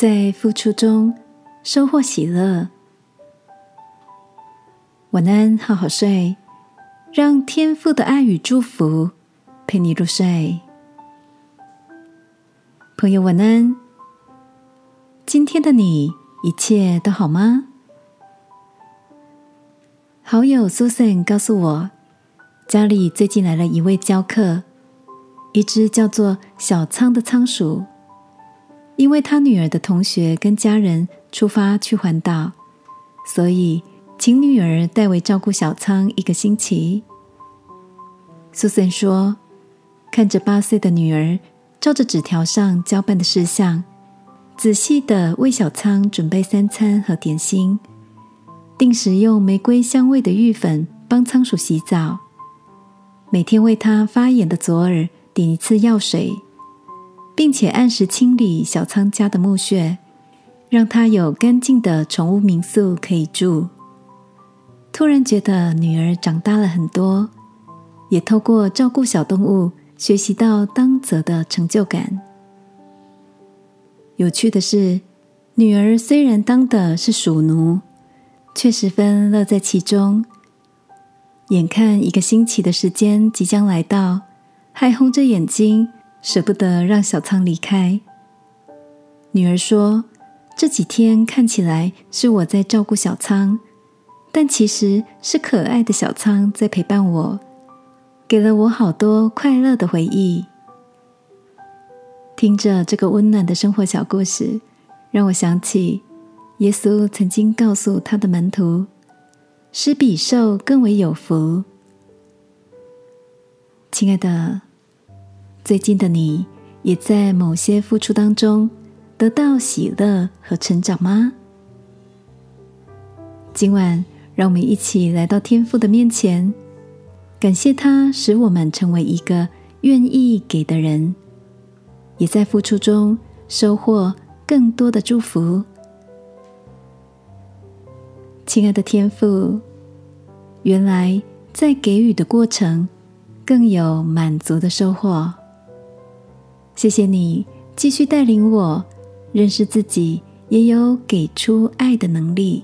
在付出中收获喜乐。晚安，好好睡，让天父的爱与祝福陪你入睡。朋友，晚安。今天的你一切都好吗？好友 Susan 告诉我，家里最近来了一位教客，一只叫做小仓的仓鼠。因为他女儿的同学跟家人出发去环岛，所以。请女儿代为照顾小仓一个星期。苏森说：“看着八岁的女儿照着纸条上交办的事项，仔细的为小仓准备三餐和点心，定时用玫瑰香味的浴粉帮仓鼠洗澡，每天为它发炎的左耳点一次药水，并且按时清理小仓家的墓穴，让它有干净的宠物民宿可以住。”突然觉得女儿长大了很多，也透过照顾小动物学习到当责的成就感。有趣的是，女儿虽然当的是鼠奴，却十分乐在其中。眼看一个星期的时间即将来到，还红着眼睛舍不得让小仓离开。女儿说：“这几天看起来是我在照顾小仓。”但其实是可爱的小仓在陪伴我，给了我好多快乐的回忆。听着这个温暖的生活小故事，让我想起耶稣曾经告诉他的门徒：“施比受更为有福。”亲爱的，最近的你也在某些付出当中得到喜乐和成长吗？今晚。让我们一起来到天父的面前，感谢他使我们成为一个愿意给的人，也在付出中收获更多的祝福。亲爱的天父，原来在给予的过程更有满足的收获。谢谢你继续带领我认识自己，也有给出爱的能力。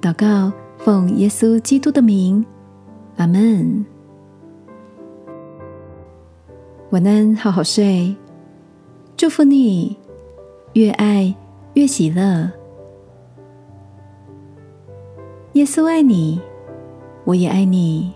祷告，奉耶稣基督的名，阿门。晚安，好好睡。祝福你，越爱越喜乐。耶稣爱你，我也爱你。